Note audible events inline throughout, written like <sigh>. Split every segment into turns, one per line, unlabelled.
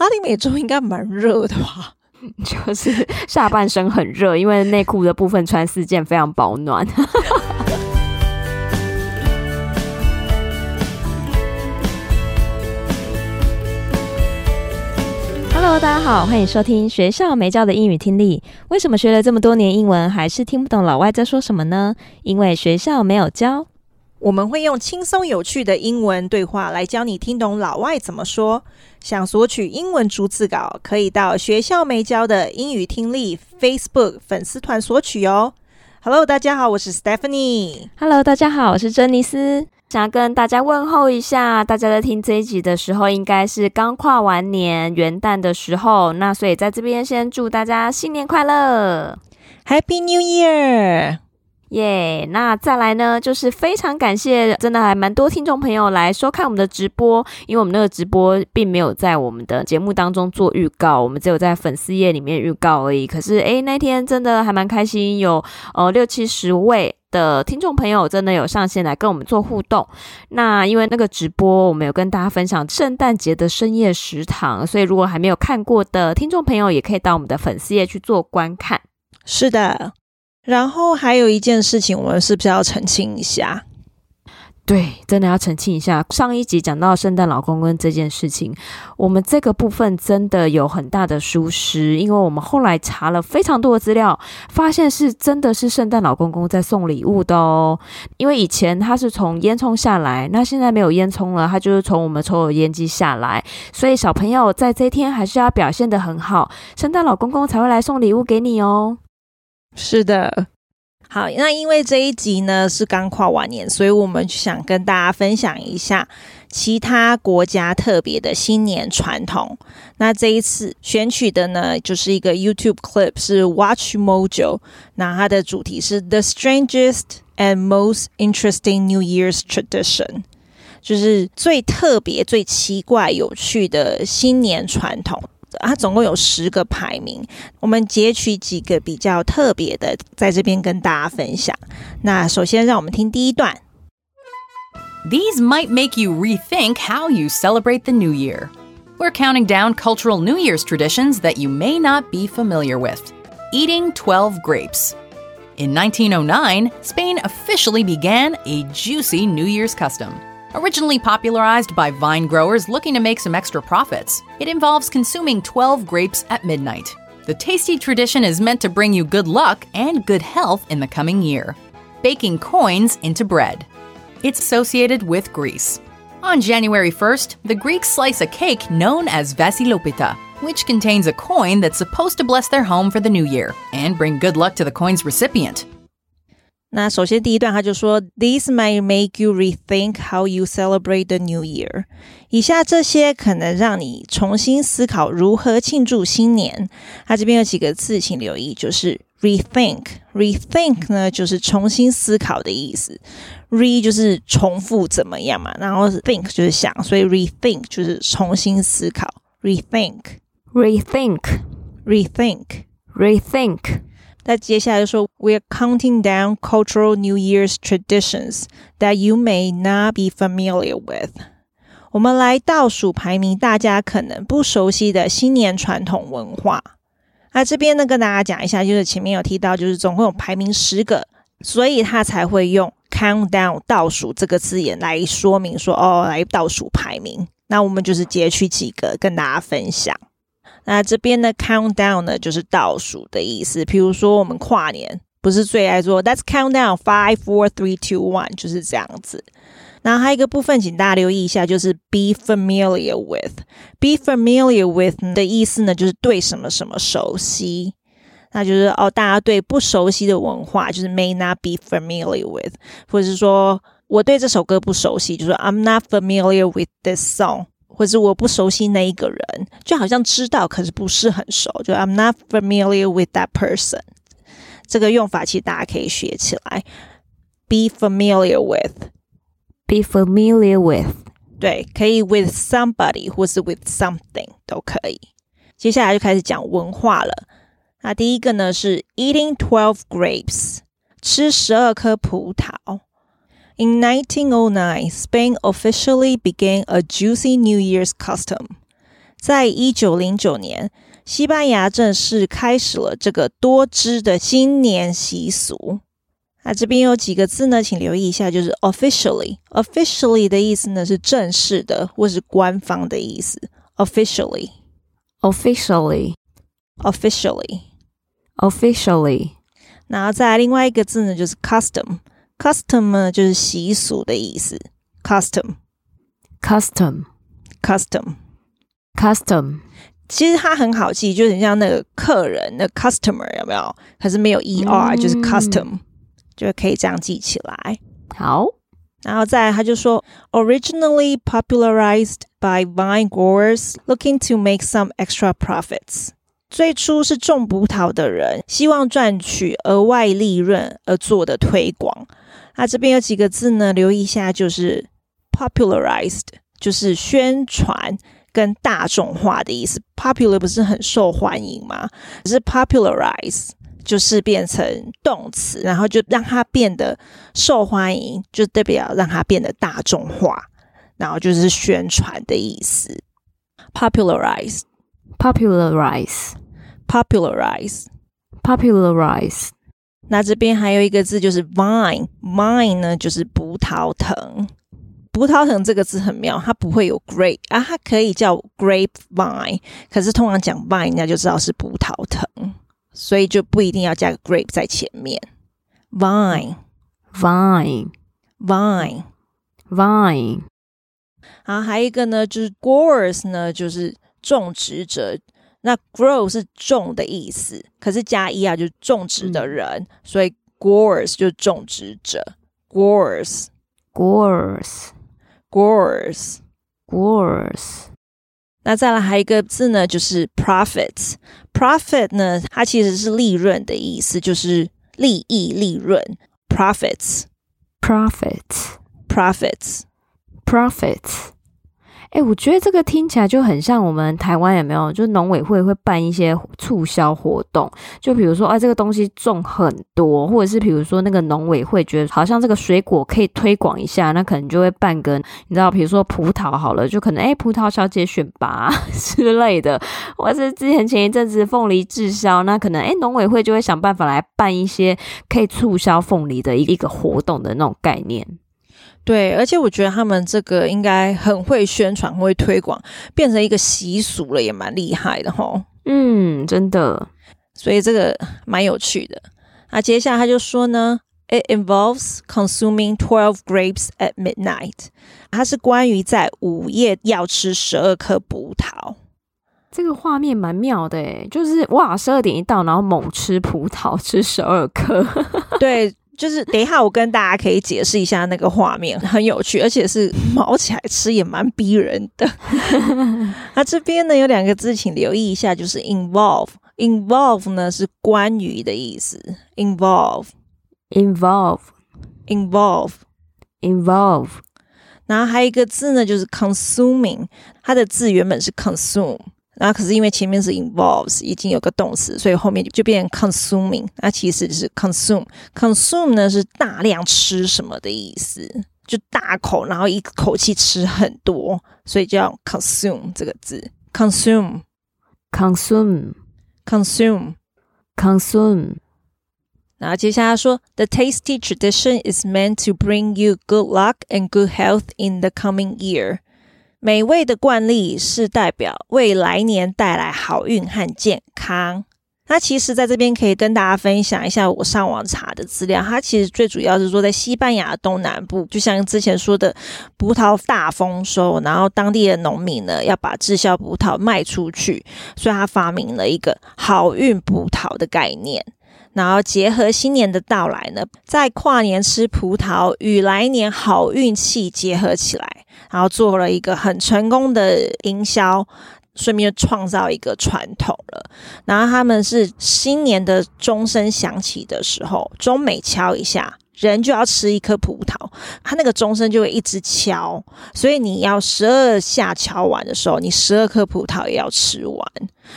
拉丁美洲应该蛮热的吧？<laughs>
就是下半身很热，因为内裤的部分穿四件非常保暖。<laughs>
Hello，大家好，欢迎收听学校没教的英语听力。为什么学了这么多年英文，还是听不懂老外在说什么呢？因为学校没有教。
我们会用轻松有趣的英文对话来教你听懂老外怎么说。想索取英文逐字稿，可以到学校没教的英语听力 Facebook 粉丝团索取哦。Hello，大家好，我是 Stephanie。
Hello，大家好，我是珍妮斯。
想要跟大家问候一下，大家在听这一集的时候，应该是刚跨完年元旦的时候，那所以在这边先祝大家新年快乐
，Happy New Year！
耶那再来呢，就是非常感谢，真的还蛮多听众朋友来收看我们的直播，因为我们那个直播并没有在我们的节目当中做预告，我们只有在粉丝页里面预告而已。可是，诶，那天真的还蛮开心，有呃六七十位的听众朋友真的有上线来跟我们做互动。那因为那个直播，我们有跟大家分享圣诞节的深夜食堂，所以如果还没有看过的听众朋友，也可以到我们的粉丝页去做观看。
是的。然后还有一件事情，我们是不是要澄清一下？
对，真的要澄清一下。上一集讲到圣诞老公公这件事情，我们这个部分真的有很大的疏失，因为我们后来查了非常多的资料，发现是真的是圣诞老公公在送礼物的哦。因为以前他是从烟囱下来，那现在没有烟囱了，他就是从我们抽油烟机下来，所以小朋友在这一天还是要表现得很好，圣诞老公公才会来送礼物给你哦。
是的，好，那因为这一集呢是刚跨完年，所以我们想跟大家分享一下其他国家特别的新年传统。那这一次选取的呢，就是一个 YouTube clip，是 Watch Mojo，那它的主题是 The Strangest and Most Interesting New Year's Tradition，就是最特别、最奇怪、有趣的新年传统。它总共有十个排名，我们截取几个比较特别的，在这边跟大家分享。那首先，让我们听第一段。
These might make you rethink how you celebrate the new year. We're counting down cultural New Year's traditions that you may not be familiar with. Eating 12 grapes. In 1909, Spain officially began a juicy New Year's custom. Originally popularized by vine growers looking to make some extra profits, it involves consuming 12 grapes at midnight. The tasty tradition is meant to bring you good luck and good health in the coming year. Baking coins into bread. It's associated with Greece. On January 1st, the Greeks slice a cake known as Vasilopita, which contains a coin that's supposed to bless their home for the new year and bring good luck to the coin's recipient.
那首先第一段他就说，This might make you rethink how you celebrate the new year。以下这些可能让你重新思考如何庆祝新年。他这边有几个字，请留意，就是 rethink。rethink 呢，就是重新思考的意思。re 就是重复怎么样嘛，然后 think 就是想，所以 rethink 就是重新思考。rethink，rethink，rethink，rethink。那接下来就说，We're counting down cultural New Year's traditions that you may not be familiar with。我们来倒数排名大家可能不熟悉的新年传统文化。那这边呢，跟大家讲一下，就是前面有提到，就是总共有排名十个，所以他才会用 count down 倒数这个字眼来说明说，哦，来倒数排名。那我们就是截取几个跟大家分享。那这边的 countdown 呢，就是倒数的意思。譬如说，我们跨年不是最爱做 Let's count down five, four, three, two, one，就是这样子。然后还有一个部分，请大家留意一下，就是 be familiar with。be familiar with 的意思呢，就是对什么什么熟悉。那就是哦，大家对不熟悉的文化，就是 may not be familiar with，或者是说我对这首歌不熟悉，就是 I'm not familiar with this song。或者我不熟悉那一个人，就好像知道，可是不是很熟。就 I'm not familiar with that person。这个用法其实大家可以学起来。Be familiar with,
be familiar with。
对，可以 with somebody 或是 with something 都可以。接下来就开始讲文化了。那第一个呢是 eating twelve grapes，吃十二颗葡萄。In 1909, Spain officially began a juicy New Year's custom. 在一九零九年，西班牙正式开始了这个多汁的新年习俗。啊，这边有几个字呢，请留意一下，就是 officially。officially 的意思呢是正式的或是官方的意思。
officially，officially，officially。
然后再来另外一个字呢，就是 custom。 Custom 呢就是习俗的意思。
，custom，custom，custom，custom。
其实它很好记，就很像那个客人，那 customer 有没有？可是没有 er，、嗯、就是 custom。就可以这样记起来。
好，
然后再来他就说，originally popularized by vine growers looking to make some extra profits。最初是种葡萄的人希望赚取额外利润而做的推广。那这边有几个字呢？留意一下，就是 popularized，就是宣传跟大众化的意思。popular 不是很受欢迎吗？只是 popularize。就是变成动词，然后就让它变得受欢迎，就代表让它变得大众化，然后就是宣传的意思。
popularize，popularize，popularize。
那这边还有一个字就是 vine，vine 呢就是葡萄藤。葡萄藤这个字很妙，它不会有 grape 啊，它可以叫 grapevine，可是通常讲 vine，人家就知道是葡萄藤。所以就不一定要加个 grape 在前面
，vine，vine，vine，vine。
好，还有一个呢，就是 growers 呢，就是种植者。那 grow 是种的意思，可是加 e 啊就是种植的人，嗯、所以 growers 就是种植者。
growers，growers，growers，growers。
那再来还有一个字呢，就是 profits。profit 呢，它其实是利润的意思，就是利益、利润。
profits，profits，profits。哎，我觉得这个听起来就很像我们台湾有没有？就农委会会办一些促销活动，就比如说啊，这个东西种很多，或者是比如说那个农委会觉得好像这个水果可以推广一下，那可能就会办个你知道，比如说葡萄好了，就可能哎葡萄小姐选拔 <laughs> 之类的，或是之前前一阵子凤梨滞销，那可能哎农委会就会想办法来办一些可以促销凤梨的一个活动的那种概念。
对，而且我觉得他们这个应该很会宣传，会推广，变成一个习俗了，也蛮厉害的吼。
嗯，真的，
所以这个蛮有趣的。那接下来他就说呢，It involves consuming twelve grapes at midnight。它是关于在午夜要吃十二颗葡萄。
这个画面蛮妙的诶，就是哇，十二点一到，然后猛吃葡萄，吃十二颗。<laughs>
对。就是等一下，我跟大家可以解释一下那个画面，很有趣，而且是毛起来吃也蛮逼人的。<laughs> 那这边呢有两个字，请留意一下，就是 involve。involve 呢是关于的意思
，involve，involve，involve，involve。
然后还有一个字呢，就是 consuming，它的字原本是 consume。那可是因为前面是 involves 已经有个动词，所以后面就变成 consuming。那其实是 consume，consume consume 呢是大量吃什么的意思，就大口，然后一口气吃很多，所以叫 consume 这个字。consume，consume，consume，consume。然后接下来说，the tasty tradition is meant to bring you good luck and good health in the coming year。 美味的惯例是代表为来年带来好运和健康。那其实，在这边可以跟大家分享一下我上网查的资料。它其实最主要是说，在西班牙东南部，就像之前说的，葡萄大丰收，然后当地的农民呢要把滞销葡萄卖出去，所以他发明了一个好运葡萄的概念。然后结合新年的到来呢，在跨年吃葡萄与来年好运气结合起来。然后做了一个很成功的营销，顺便创造一个传统了。然后他们是新年的钟声响起的时候，钟每敲一下，人就要吃一颗葡萄。它那个钟声就会一直敲，所以你要十二下敲完的时候，你十二颗葡萄也要吃完，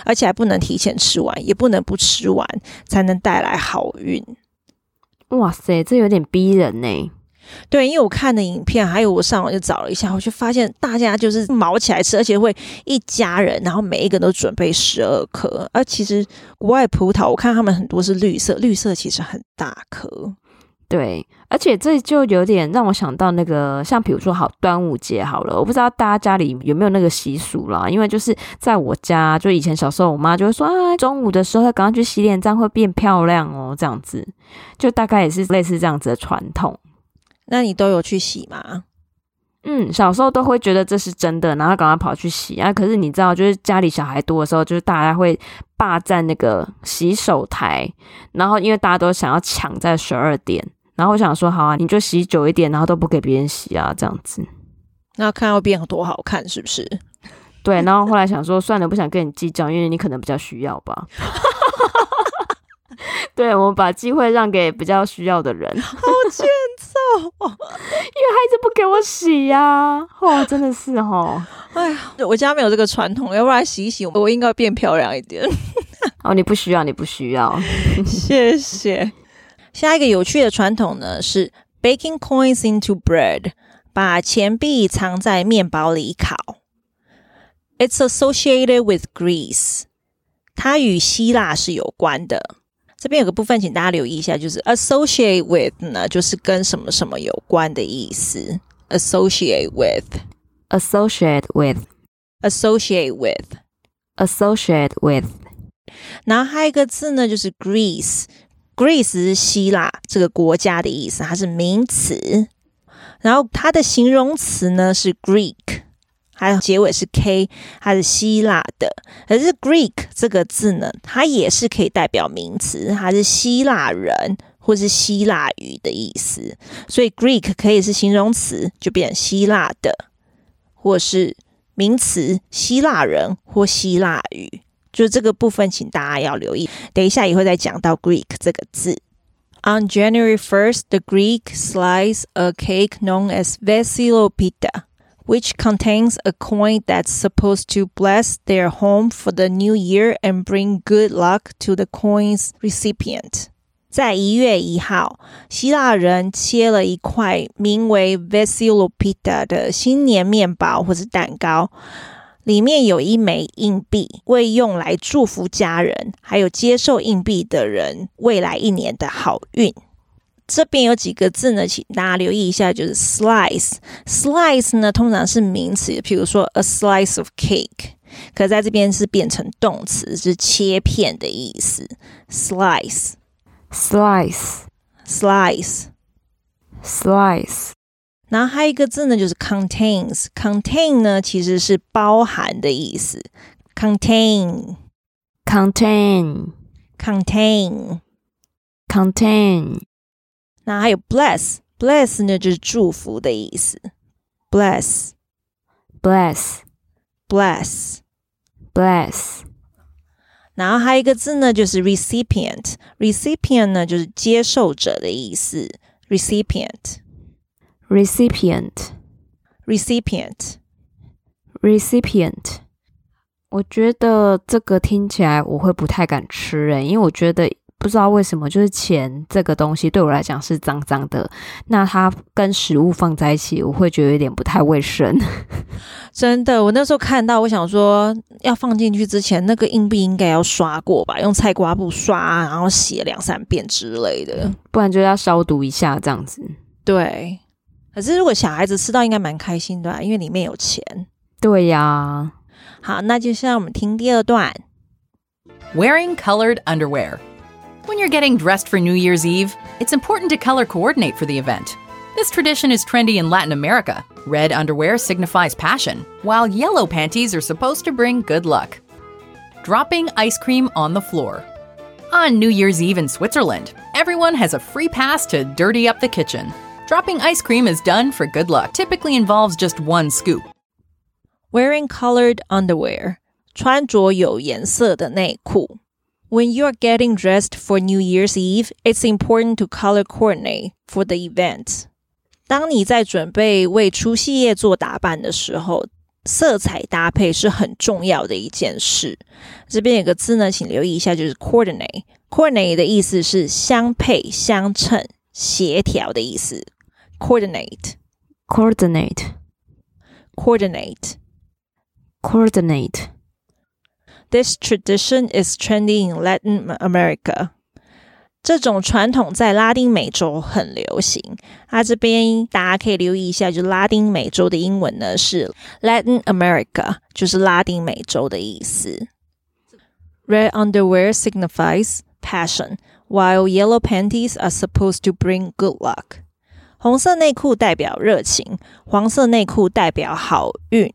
而且还不能提前吃完，也不能不吃完，才能带来好运。
哇塞，这有点逼人呢。
对，因为我看的影片，还有我上网就找了一下，我就发现大家就是毛起来吃，而且会一家人，然后每一个人都准备十二颗。而其实国外葡萄，我看他们很多是绿色，绿色其实很大颗。
对，而且这就有点让我想到那个，像比如说好端午节好了，我不知道大家家里有没有那个习俗啦。因为就是在我家，就以前小时候，我妈就会说啊，中午的时候要赶快去洗脸，这样会变漂亮哦，这样子，就大概也是类似这样子的传统。
那你都有去洗吗？
嗯，小时候都会觉得这是真的，然后赶快跑去洗啊。可是你知道，就是家里小孩多的时候，就是大家会霸占那个洗手台，然后因为大家都想要抢在十二点。然后我想说，好啊，你就洗久一点，然后都不给别人洗啊，这样子。
那看到变多好看，是不是？<laughs>
对。然后后来想说，算了，不想跟你计较，因为你可能比较需要吧。<laughs> 对，我们把机会让给比较需要的人。<laughs>
好欠揍，因为
孩子不给我洗呀、啊。哇，真的是哦。
哎呀，我家没有这个传统，要不然洗一洗，我应该变漂亮一点。
哦，你不需要，你不需要。
谢谢。下一个有趣的传统呢，是 baking coins into bread，把钱币藏在面包里烤。It's associated with Greece，它与希腊是有关的。这边有个部分，请大家留意一下，就是 associate with 呢，就是跟什么什么有关的意思。associate with，associate
with，associate
with，associate
with。
然后还有一个字呢，就是 Greece。Greece 是希腊这个国家的意思，它是名词。然后它的形容词呢是 Greek，还有结尾是 k，它是希腊的。可是 Greek 这个字呢，它也是可以代表名词，它是希腊人或是希腊语的意思。所以 Greek 可以是形容词，就变成希腊的，或是名词希腊人或希腊语。就这个部分，请大家要留意。等一下也会再讲到 Greek 这个字。On January 1st, the Greek slice a cake known as Vasilopeita, which contains a coin that's supposed to bless their home for the new year and bring good luck to the coin's recipient. 在一月一号，希腊人切了一块名为 Vasilopeita 的新年面包或是蛋糕。 里面有一枚硬币，为用来祝福家人，还有接受硬币的人未来一年的好运。这边有几个字呢，请大家留意一下，就是 slice。slice 呢，通常是名词，譬如说 a slice of cake，可在这边是变成动词，是切片的意思。
slice，slice，slice。
然后还有一个字呢，就是 contains，contain 呢其实是包含的意思，
contain，contain，contain，contain。
那还有 bless，bless 呢就是祝福的意思，
bless，bless，bless，bless。
然后还有一个字呢，就是 recipient，recipient 呢就是接受者的意思，recipient。
Recipient
recipient
recipient，我觉得这个听起来我会不太敢吃诶，因为我觉得不知道为什么，就是钱这个东西对我来讲是脏脏的，那它跟食物放在一起，我会觉得有点不太卫生。<laughs>
真的，我那时候看到，我想说要放进去之前，那个硬币应该要刷过吧，用菜瓜布刷，然后洗两三遍之类的，
不然就要消毒一下这样子。
对。可是，如果小孩子吃到，应该蛮开心的啊，因为里面有钱。
对呀。
好，那就让我们听第二段。
Wearing colored underwear. When you're getting dressed for New Year's Eve, it's important to color coordinate for the event. This tradition is trendy in Latin America. Red underwear signifies passion, while yellow panties are supposed to bring good luck. Dropping ice cream on the floor. On New Year's Eve in Switzerland, everyone has a free pass to dirty up the kitchen. Dropping ice cream is done for good luck, typically involves just one scoop.
Wearing colored underwear. 穿着有颜色的内裤。When you are getting dressed for New Year's Eve, it's important to color coordinate for the event. 当你在准备为除夕夜做打扮的时候，色彩搭配是很重要的一件事。这边有个字呢，请留意一下，就是 coordinate。coordinate 的意思是相配、相称、协调的意思。 coordinate
coordinate
coordinate
coordinate
This tradition is trendy in Latin America. 这种传统在拉丁美洲很流行。它、啊、这边大家可以留意一下，就拉丁美洲的英文呢是 Latin America，就是拉丁美洲的意思。Red underwear signifies passion, while yellow panties are supposed to bring good luck. 红色内裤代表热情，黄色内裤代表好运。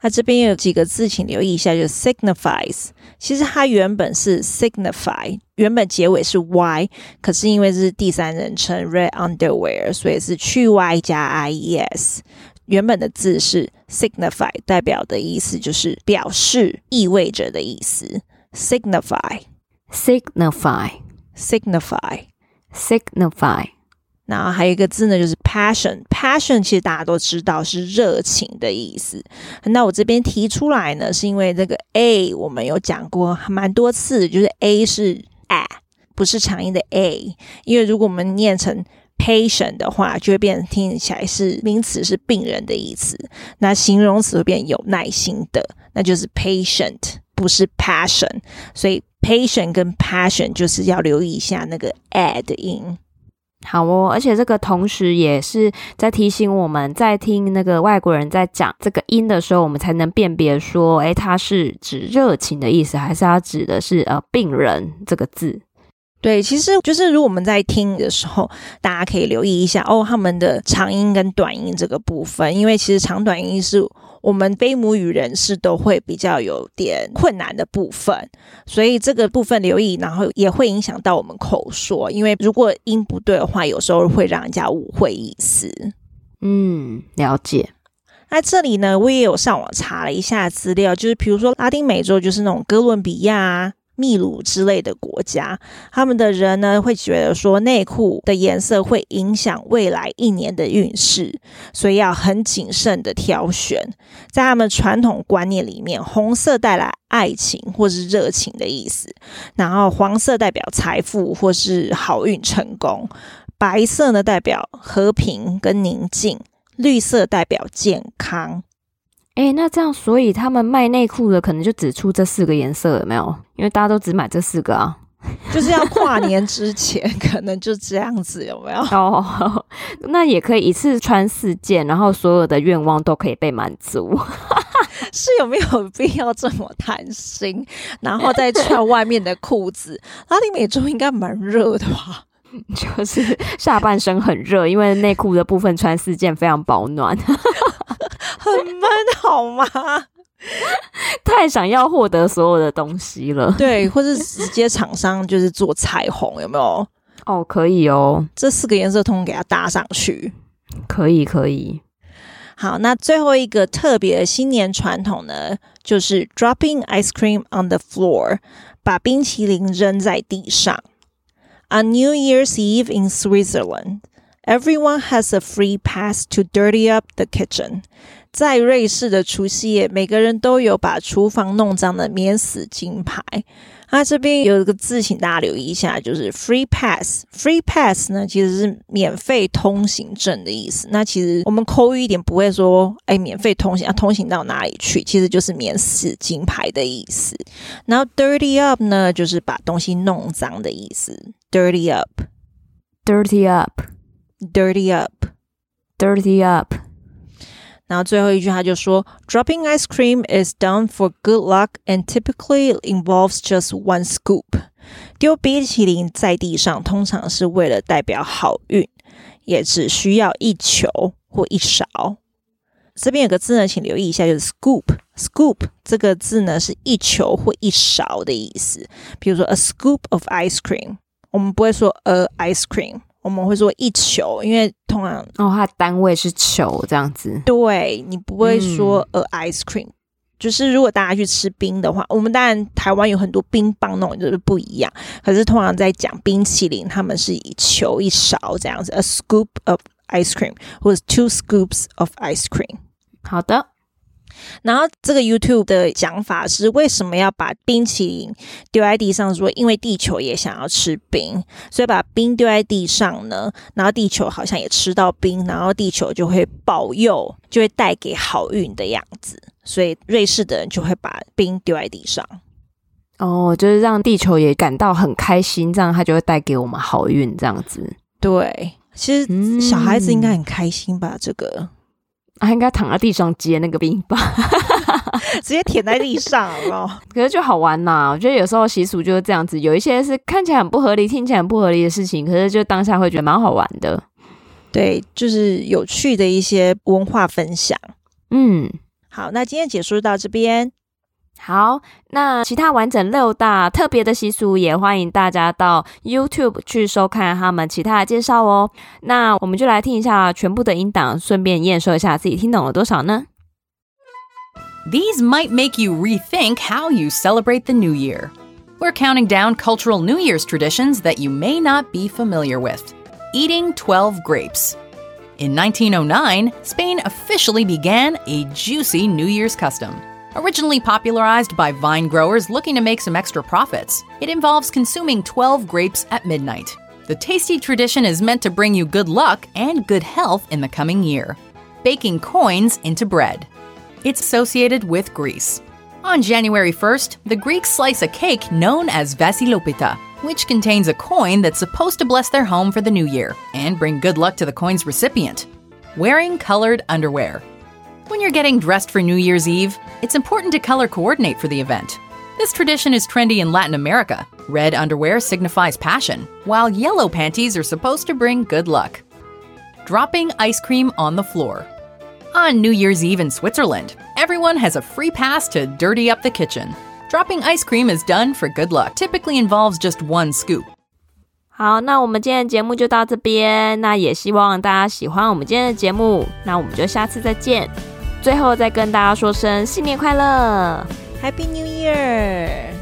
它这边有几个字，请留意一下，就是 signifies。其实它原本是 signify，原本结尾是 y，可是因为这是第三人称 red underwear，所以是去 y 加 ies。原本的字是 signify，代表的意思就是表示、意味着的意思。
signify，signify，signify。
然后还有一个字呢，就是 passion，passion 其实大家都知道是热情的意思。那我这边提出来呢，是因为这个 a 我们有讲过还蛮多次，就是 a 是 a，不是长音的 a。因为如果我们念成 patient 的话，就会变成听起来是名词，是病人的意思。那形容词会变有耐心的，那就是 patient，不是 passion。所以 patient 跟 passion 就是要留意一下那个 a 的音。
好哦，而且这个同时也是在提醒我们，在听那个外国人在讲这个音的时候，我们才能辨别说，诶，它是指热情的意思，还是它指的是呃病人这个字？
对，其实就是如果我们在听的时候，大家可以留意一下哦，他们的长音跟短音这个部分，因为其实长短音是。我们非母语人士都会比较有点困难的部分，所以这个部分留意，然后也会影响到我们口说，因为如果音不对的话，有时候会让人家误会意思。
嗯，了解。
那这里呢，我也有上网查了一下资料，就是比如说拉丁美洲，就是那种哥伦比亚啊。秘鲁之类的国家，他们的人呢会觉得说内裤的颜色会影响未来一年的运势，所以要很谨慎的挑选。在他们传统观念里面，红色带来爱情或是热情的意思，然后黄色代表财富或是好运成功，白色呢代表和平跟宁静，绿色代表健康。
哎，那这样，所以他们卖内裤的可能就只出这四个颜色，有没有？因为大家都只买这四个啊，<laughs>
就是要跨年之前，可能就这样子，有没有？
哦，<laughs> 那也可以一次穿四件，然后所有的愿望都可以被满足，<laughs>
是有没有必要这么贪心？然后再穿外面的裤子？拉丁美洲应该蛮热的吧？
就是下半身很热，因为内裤的部分穿四件非常保暖。
很闷好吗？
太想要获得所有的东西了。
对，或是直接厂商就是做彩虹，有没有？
哦，可以哦，这
四个颜色通通给它搭上去，
可以可以。
好，那最后一个特别的新年传统呢，就是 dropping ice cream on the floor，把冰淇淋扔在地上。On New Year's Eve in Switzerland, everyone has a free pass to dirty up the kitchen. 在瑞士的除夕夜，每个人都有把厨房弄脏的免死金牌。啊，这边有一个字，请大家留意一下，就是 free pass。free pass 呢，其实是免费通行证的意思。那其实我们口语一点不会说，哎，免费通行，要通行到哪里去？其实就是免死金牌的意思。然后 dirty up 呢，就是把东西弄脏的意思。dirty
up，dirty
up，dirty
up，dirty up。
然后最后一句，他就说：“Dropping ice cream is done for good luck and typically involves just one scoop。”丢冰淇淋在地上，通常是为了代表好运，也只需要一球或一勺。这边有个字呢，请留意一下，就是 “scoop”。“scoop” 这个字呢，是一球或一勺的意思。比如说，“a scoop of ice cream”，我们不会说 “a ice cream”。我们会说一球，因为通常
哦，它的单位是球这样子。
对，你不会说 a ice cream，、嗯、就是如果大家去吃冰的话，我们当然台湾有很多冰棒那种就是不一样，可是通常在讲冰淇淋，他们是以球一勺这样子，a scoop of ice cream 或者 two scoops of ice cream。
好的，
然后这个 YouTube 的讲法是，为什么要把冰淇淋丢在地上？说因为地球也想要吃冰，所以把冰丢在地上呢，然后地球好像也吃到冰，然后地球就会保佑，就会带给好运的样子。所以瑞士的人就会把冰丢在地上。
哦，就是让地球也感到很开心，这样它就会带给我们好运，这样子。
对，其实小孩子应该很开心吧？这个。
啊，应该躺在地上接那个冰棒，<laughs>
直接舔在地上哦。<laughs>
可是就好玩呐，我觉得有时候习俗就是这样子，有一些是看起来很不合理、听起来很不合理的事情，可是就当下会觉得蛮好玩的。
对，就是有趣的一些文化分享。
嗯，
好，那今天解说到这边。
好，那其他完整六大特别的习俗，也欢迎大家到 YouTube 去收看他们其他的介绍哦。那我们就来听一下全部的音档，顺便验收一下自己听懂了多少呢？
These might make you rethink how you celebrate the new year. We're counting down cultural New Year's traditions that you may not be familiar with. Eating 12 grapes. In 1909, Spain officially began a juicy New Year's custom. Originally popularized by vine growers looking to make some extra profits, it involves consuming 12 grapes at midnight. The tasty tradition is meant to bring you good luck and good health in the coming year. Baking coins into bread. It's associated with Greece. On January 1st, the Greeks slice a cake known as Vasilopita, which contains a coin that's supposed to bless their home for the new year and bring good luck to the coin's recipient. Wearing colored underwear. When you're getting dressed for New Year's Eve, it's important to color coordinate for the event. This tradition is trendy in Latin America. Red underwear signifies passion, while yellow panties are supposed to bring good luck. Dropping ice cream on the floor. On New Year's Eve in Switzerland, everyone has a free pass to dirty up the kitchen. Dropping ice cream is done for good luck, typically involves just one scoop.
好，那我们今天的节目就到这边。那也希望大家喜欢我们今天的节目。那我们就下次再见。 最后再跟大家说声新年快乐，Happy
New Year！